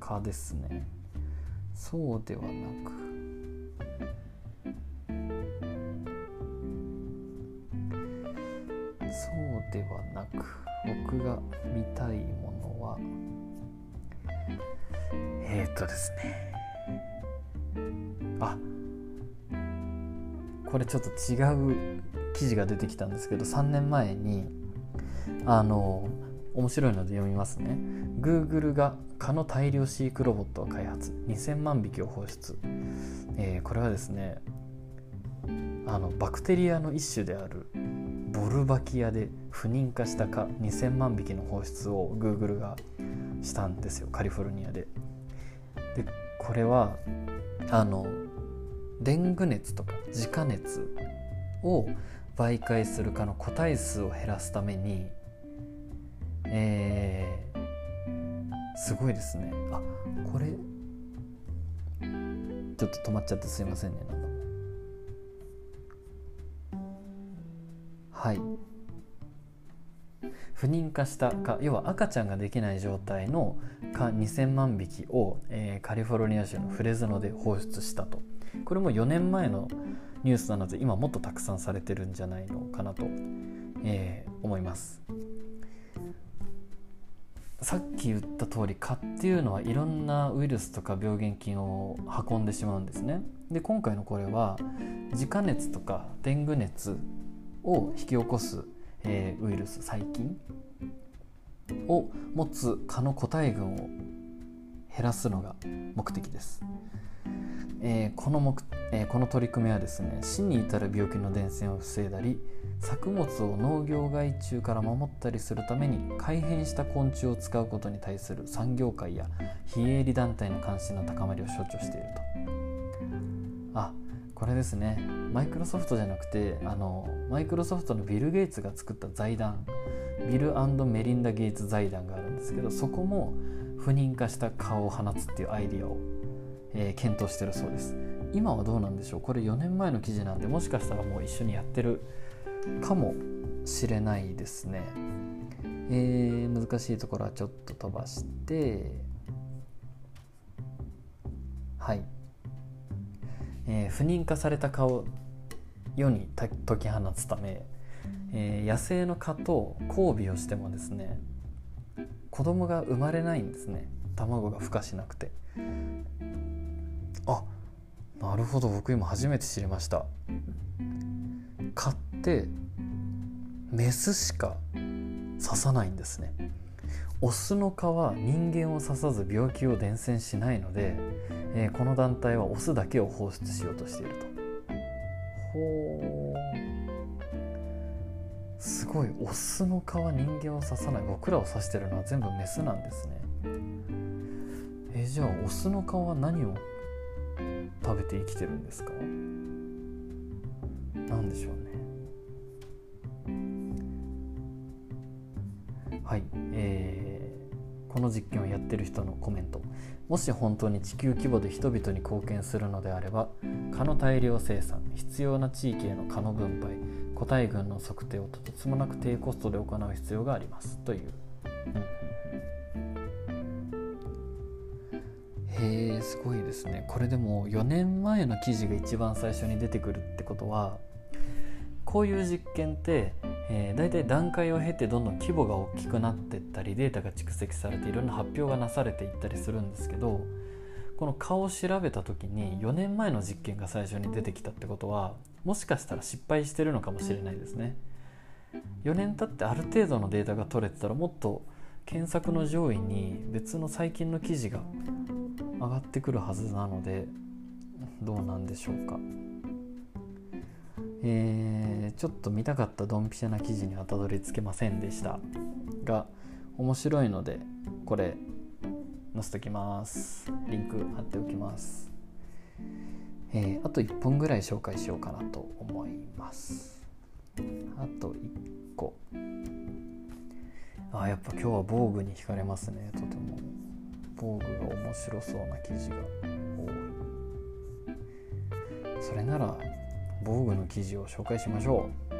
蚊ですね。そうではなくそうではなく僕が見たいものはえー、っとですね。あこれちょっと違う記事が出てきたんですけど3年前にあの面白いので読みますね。Google が蚊の大量飼育ロボットを開発。2000万匹を放出、えー、これはですねあのバクテリアの一種であるボルバキアで不妊化した蚊2000万匹の放出を Google がしたんですよカリフォルニアで。でこれはあのデング熱とか自家熱を媒介する蚊の個体数を減らすために、えー、すごいですねあこれちょっと止まっちゃってすいませんねはい。不妊化した蚊要は赤ちゃんができない状態の蚊2000万匹を、えー、カリフォルニア州のフレズノで放出したと。これも4年前のニュースなので今もっとたくさんされてるんじゃないのかなと、えー、思います。さっき言った通り蚊っていうのはいろんなウイルスとか病原菌を運んでしまうんですね。で今回のこれは自家熱とかデング熱を引き起こす、えー、ウイルス細菌を持つ蚊の個体群を減らすのが目的です。えー、この目、えー、この取り組みはですね死に至る病気の伝染を防いだり作物を農業害虫から守ったりするために改変した昆虫を使うことに対する産業界や非営利団体の関心の高まりを象徴していると。あこれですね。マイクロソフトじゃなくてあのマイクロソフトのビル・ゲイツが作った財団ビルメリンダ・ゲイツ財団があるんですけどそこも不妊化した顔を放つっていうアイディアを、えー、検討してるそうです。今はどうなんでしょう？これ4年前の記事なんでもしかしたらもう一緒にやってるかもしれないですね。えー、難しいところはちょっと飛ばしてはいえー、不妊化された蚊を世に解き放つため、えー、野生の蚊と交尾をしてもですね子供が生まれないんですね。卵が孵化しなくて。あなるほど。僕今初めて知りました。蚊ってメスしか刺さないんですね。オスの蚊は人間を刺さず病気を伝染しないので、えー、この団体はオスだけを放出しようとしていると。ほうすごいオスの蚊は人間を刺さない僕らを刺してるのは全部メスなんですね。えー、じゃあオスの蚊は何を食べて生きてるんですか？何でしょうね。はい、えーこの実験をやってる人のコメント。もし本当に地球規模で人々に貢献するのであれば蚊の大量生産必要な地域への蚊の分配個体群の測定をとてつもなく低コストで行う必要があります。という、へえすごいですね。これでも4年前の記事が一番最初に出てくるってことはこういう実験って、えー、大体段階を経てどんどん規模が大きくなっていったりデータが蓄積されていろんな発表がなされていったりするんですけどこの顔を調べた時に4年前の実験が最初に出てきたってことはもしかしたら失敗してるのかもしれないですね。4年経ってある程度のデータが取れてたらもっと検索の上位に別の最近の記事が上がってくるはずなのでどうなんでしょうか。えー、ちょっと見たかったドンピシャな記事にはたどり着けませんでした。が面白いのでこれ載せときます。リンク貼っておきます。えー、あと1本ぐらい紹介しようかなと思います。あと1個。あやっぱ今日は防具に惹かれますね。とても。防具が面白そうな記事が多い。それなら防具の記事を紹介しましょう、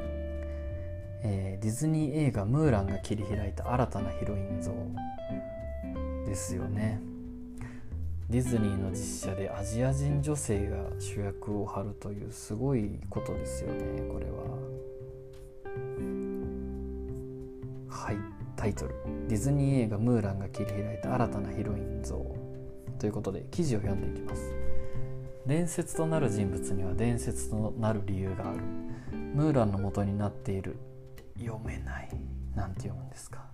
えー、ディズニー映画「ムーラン」が切り開いた新たなヒロイン像ですよね。ディズニーの実写でアジア人女性が主役を張るというすごいことですよねこれは。はいタイトル「ディズニー映画ムーラン」が切り開いた新たなヒロイン像。ということで記事を読んでいきます。伝説となる人物には伝説となる理由がある。ムーランの元になっている。読めない。なんて読むんですか。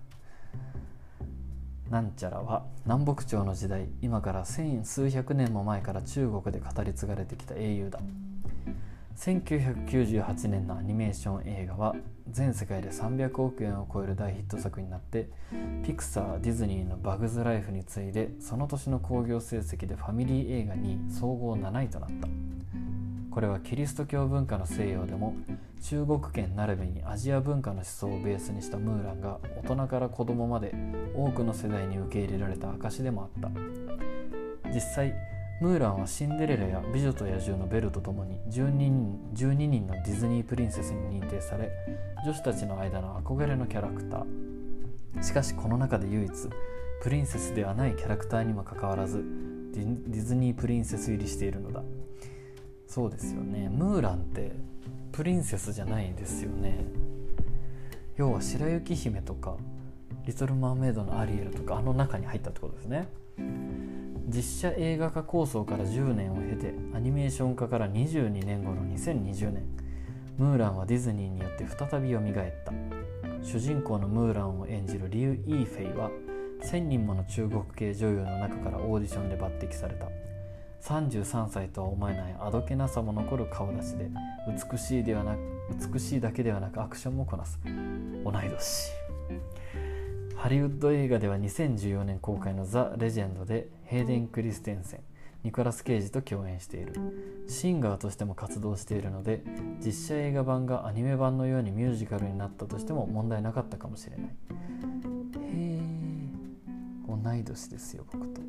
なんちゃらは南北朝の時代今から千数百年も前から中国で語り継がれてきた英雄だ。1998年のアニメーション映画は全世界で300億円を超える大ヒット作になってピクサーディズニーの「バグズ・ライフ」に次いでその年の興行成績でファミリー映画に総合7位となった。これはキリスト教文化の西洋でも中国圏並びにアジア文化の思想をベースにしたムーランが大人から子供まで多くの世代に受け入れられた証でもあった。実際ムーランはシンデレラや美女と野獣のベルとともに12人 ,12 人のディズニープリンセスに認定され女子たちの間の憧れのキャラクター。しかしこの中で唯一プリンセスではないキャラクターにもかかわらずディズニープリンセス入りしているのだ。そうですよね。ムーランってプリンセスじゃないんですよね。要は白雪姫とかリトル・マーメイドのアリエルとかあの中に入ったってことですね。実写映画化構想から10年を経てアニメーション化から22年後の2020年ムーランはディズニーによって再び蘇った。主人公のムーランを演じるリュウ・イーフェイは1000人もの中国系女優の中からオーディションで抜擢された。33歳とは思えないあどけなさも残る顔立ちで美しいではな美しいだけではなくアクションもこなす。同い年。ハリウッド映画では2014年公開の「ザ・レジェンド」でヘイデン・クリステンセンニコラス・ケイジと共演している。シンガーとしても活動しているので実写映画版がアニメ版のようにミュージカルになったとしても問題なかったかもしれない。へえ同い年ですよ僕と。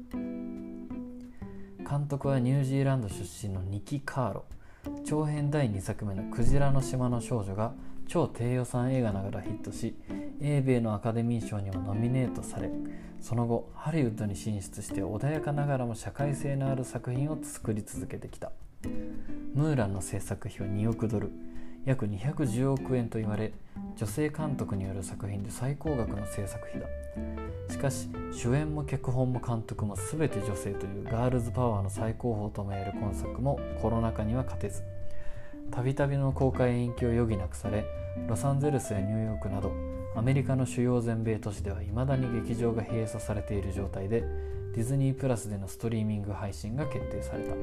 監督はニュージーランド出身のニキ・カーロ。長編第2作目の「クジラの島の少女」が超低予算映画ながらヒットし英米のアカデミー賞にもノミネートされその後ハリウッドに進出して穏やかながらも社会性のある作品を作り続けてきた。ムーランの制作費は2億ドル約210億円と言われ女性監督による作品で最高額の制作費だ。しかし主演も脚本も監督も全て女性というガールズパワーの最高峰ともいえる今作もコロナ禍には勝てず。たびたびの公開延期を余儀なくされロサンゼルスやニューヨークなどアメリカの主要全米都市ではいまだに劇場が閉鎖されている状態でディズニープラスでのストリーミング配信が決定された。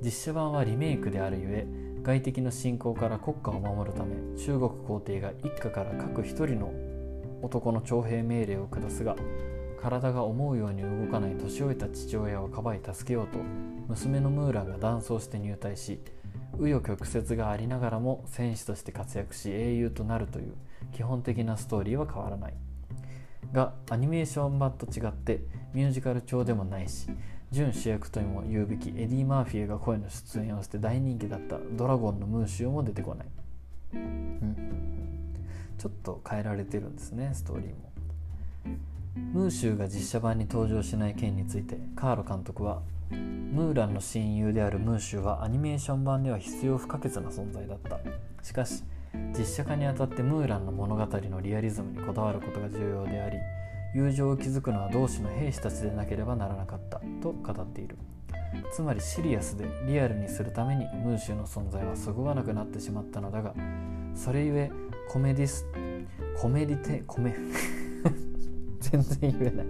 実写版はリメイクであるゆえ外敵の侵攻から国家を守るため中国皇帝が一家から各一人の男の徴兵命令を下すが体が思うように動かない年老いた父親をかばい助けようと娘のムーランが男装して入隊し紆余曲折がありながらも戦士として活躍し英雄となるという基本的なストーリーは変わらない。がアニメーション版と違ってミュージカル調でもないし準主役とも言うべきエディ・マーフィーが声の出演をして大人気だった「ドラゴンのムーシュー」も出てこない、うん、ちょっと変えられてるんですねストーリーも。ムーシューが実写版に登場しない件についてカーロ監督はムーランの親友であるムーシュはアニメーション版では必要不可欠な存在だった。しかし実写化にあたってムーランの物語のリアリズムにこだわることが重要であり友情を築くのは同志の兵士たちでなければならなかったと語っている。つまりシリアスでリアルにするためにムーシュの存在はそぐわなくなってしまったのだがそれゆえコメディスコメディテコメ 全然言えない。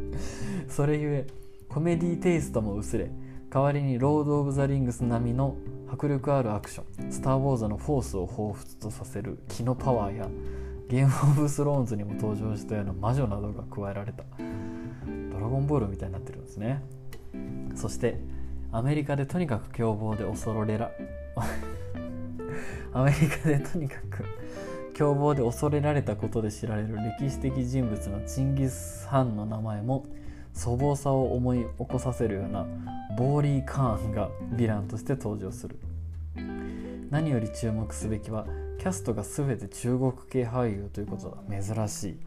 それゆえコメディテイストも薄れ代わりにロード・オブ・ザ・リングス並みの迫力あるアクションスター・ウォーズのフォースを彷彿とさせる気のパワーやゲーム・オブ・スローンズにも登場したような魔女などが加えられた。ドラゴンボールみたいになってるんですね。そしてアメリカでとにかく凶暴で恐れら アメリカでとにかく凶暴で恐れられたことで知られる歴史的人物のチンギス・ハンの名前も粗暴さを思い起こさせるようなボーリー・カーンがヴィランとして登場する。何より注目すべきはキャストが全て中国系俳優ということだ。珍しい。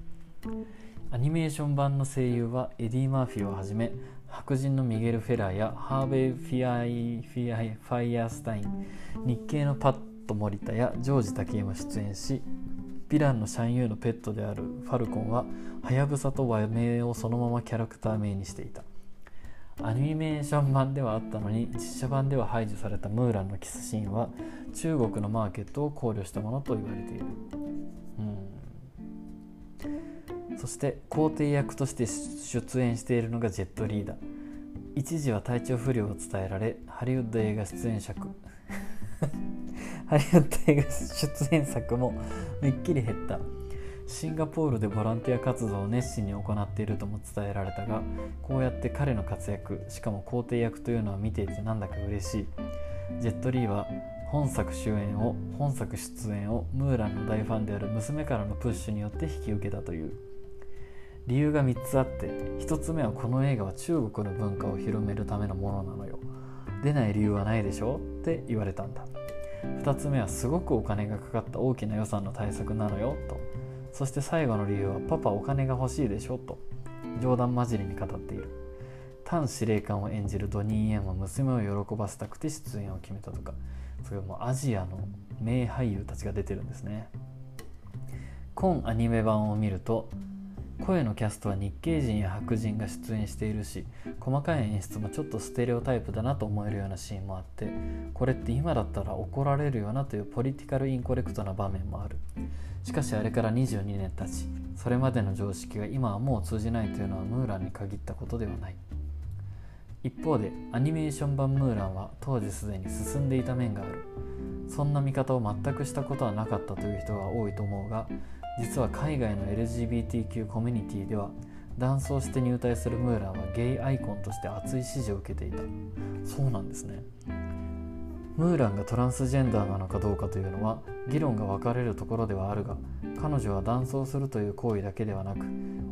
アニメーション版の声優はエディ・マーフィーをはじめ白人のミゲル・フェラーやハーベイ・フィアイフィアイファイヤースタイン日系のパット・モリタやジョージ・タケイも出演しヴィランのシャンユーのペットであるファルコンはハヤブサと和名をそのままキャラクター名にしていた。アニメーション版ではあったのに実写版では排除されたムーランのキスシーンは中国のマーケットを考慮したものと言われている、うん、そして皇帝役として出演しているのがジェットリーダー。一時は体調不良を伝えられハリウッド映画出演作ハリウッド映画出演作もめっきり減った。シンガポールでボランティア活動を熱心に行っているとも伝えられたがこうやって彼の活躍しかも皇帝役というのは見ていてなんだか嬉しい。ジェット・リーは本作主演を本作出演をムーランの大ファンである娘からのプッシュによって引き受けたという。理由が3つあって1つ目はこの映画は中国の文化を広めるためのものなのよ。出ない理由はないでしょ？って言われたんだ。2つ目はすごくお金がかかった大きな予算の対策なのよと。そして最後の理由はパパお金が欲しいでしょと。冗談交じりに語っている。単司令官を演じるドニー・エンは娘を喜ばせたくて出演を決めたとか。それもアジアの名俳優たちが出てるんですね。今アニメ版を見ると声のキャストは日系人や白人が出演しているし細かい演出もちょっとステレオタイプだなと思えるようなシーンもあってこれって今だったら怒られるよなというポリティカルインコレクトな場面もある。しかしあれから22年経ちそれまでの常識が今はもう通じないというのはムーランに限ったことではない。一方でアニメーション版ムーランは当時すでに進んでいた面がある。そんな見方を全くしたことはなかったという人が多いと思うが実は海外の LGBTQ コミュニティでは男装して入隊するムーランはゲイアイコンとして熱い支持を受けていた。そうなんですね。ムーランがトランスジェンダーなのかどうかというのは議論が分かれるところではあるが彼女は男装するという行為だけではなく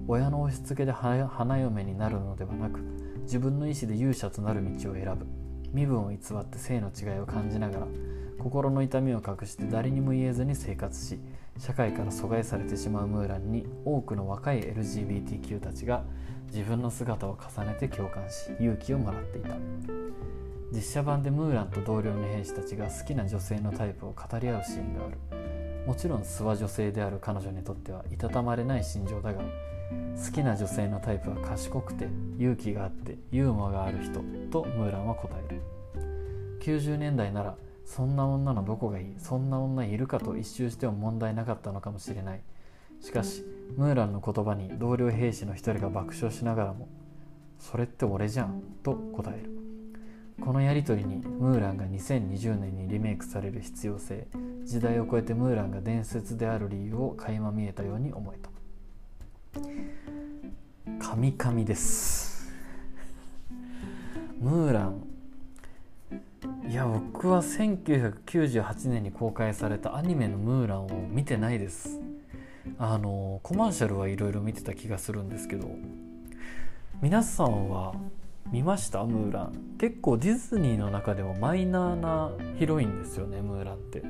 親の押し付けで花嫁になるのではなく自分の意思で勇者となる道を選ぶ。身分を偽って性の違いを感じながら心の痛みを隠して誰にも言えずに生活し社会から阻害されてしまうムーランに多くの若い LGBTQ たちが自分の姿を重ねて共感し勇気をもらっていた。実写版でムーランと同僚の兵士たちが好きな女性のタイプを語り合うシーンがある。もちろん素は女性である彼女にとってはいたたまれない心情だが好きな女性のタイプは賢くて勇気があってユーモアがある人とムーランは答える。90年代ならそんな女のどこがいい？そんな女いるかと一周しても問題なかったのかもしれない。しかしムーランの言葉に同僚兵士の一人が爆笑しながらも「それって俺じゃん」と答える。このやり取りにムーランが2020年にリメイクされる必要性時代を超えてムーランが伝説である理由を垣間見えたように思えた。神々です。ムーランいや僕は1998年に公開されたアニメの「ムーラン」を見てないです。あのコマーシャルはいろいろ見てた気がするんですけど皆さんは見ました？ムーラン。結構ディズニーの中でもマイナーなヒロインですよねムーランって。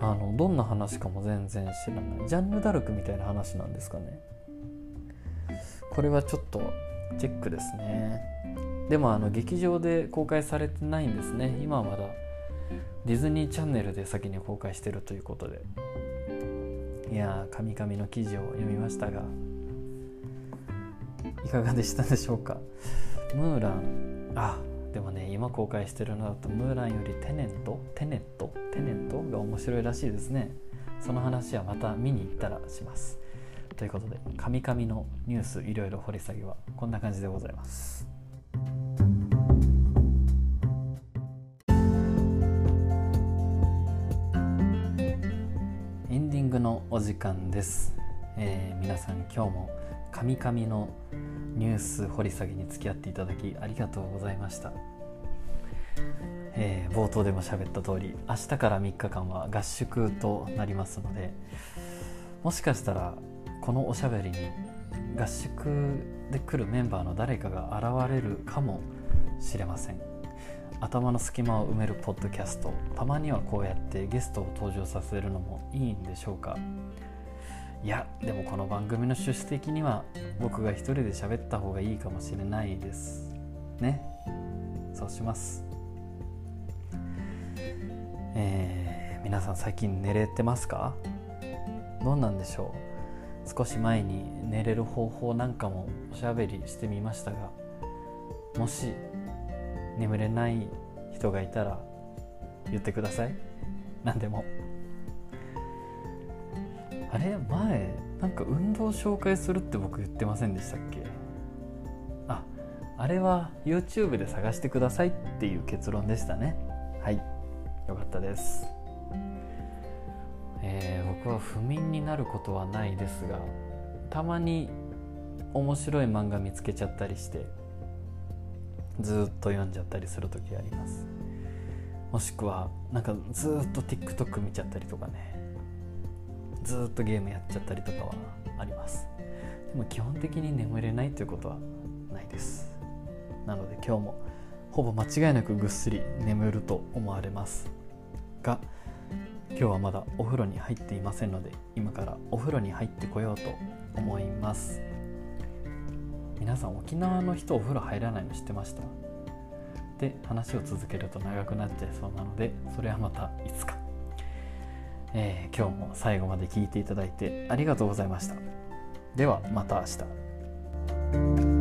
あのどんな話かも全然知らない。ジャンヌ・ダルクみたいな話なんですかね。これはちょっとチェックですね。でもあの劇場で公開されてないんですね。今はまだ。ディズニーチャンネルで先に公開してるということで。いやー神々の記事を読みましたが。いかがでしたでしょうか？ムーラン。あでもね今公開してるのだとムーランよりテネント？テネット？テネット？が面白いらしいですね。その話はまた見に行ったらします。ということで「カミカミのニュースいろいろ掘り下げ」はこんな感じでございます。エンディングのお時間です、えー、皆さん今日も「カミカミのニュース掘り下げに付き合っていただきありがとうございました、えー、冒頭でも喋った通り明日から3日間は合宿となりますのでもしかしたらこのおしゃべりに合宿で来るメンバーの誰かが現れるかもしれません。頭の隙間を埋めるポッドキャスト。たまにはこうやってゲストを登場させるのもいいんでしょうか。いやでもこの番組の趣旨的には僕が一人で喋った方がいいかもしれないですね。そうします。えー、皆さん最近寝れてますか？どうなんでしょう？少し前に寝れる方法なんかもおしゃべりしてみましたがもし眠れない人がいたら言ってください。何でも。あれ？前なんか運動紹介するって僕言ってませんでしたっけ？ああれは YouTube で探してくださいっていう結論でしたね。はい。よかったです。えー、僕は不眠になることはないですがたまに面白い漫画見つけちゃったりしてずっと読んじゃったりする時あります。もしくはなんかずっと TikTok 見ちゃったりとかね。ずっとゲームやっちゃったりとかはあります。でも基本的に眠れないということはないです。なので今日もほぼ間違いなくぐっすり眠ると思われます。が今日はまだお風呂に入っていませんので今からお風呂に入ってこようと思います。皆さん沖縄の人お風呂入らないの知ってました？で話を続けると長くなっちゃいそうなのでそれはまたいつか、えー、今日も最後まで聞いていただいてありがとうございました。ではまた明日。